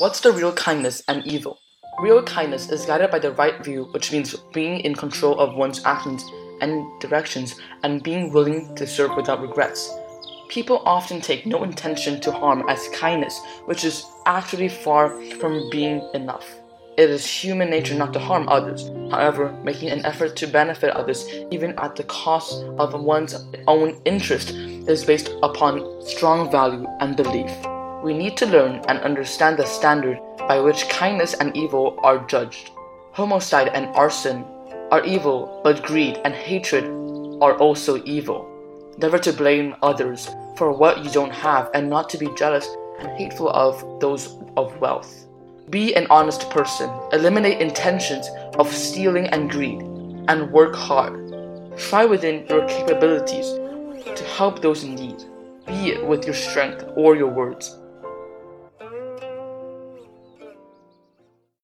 What's the real kindness and evil? Real kindness is guided by the right view, which means being in control of one's actions and directions and being willing to serve without regrets. People often take no intention to harm as kindness, which is actually far from being enough. It is human nature not to harm others. However, making an effort to benefit others, even at the cost of one's own interest, is based upon strong value and belief. We need to learn and understand the standard by which kindness and evil are judged. Homicide and arson are evil, but greed and hatred are also evil. Never to blame others for what you don't have and not to be jealous and hateful of those of wealth. Be an honest person. Eliminate intentions of stealing and greed, and work hard. Try within your capabilities to help those in need, be it with your strength or your words.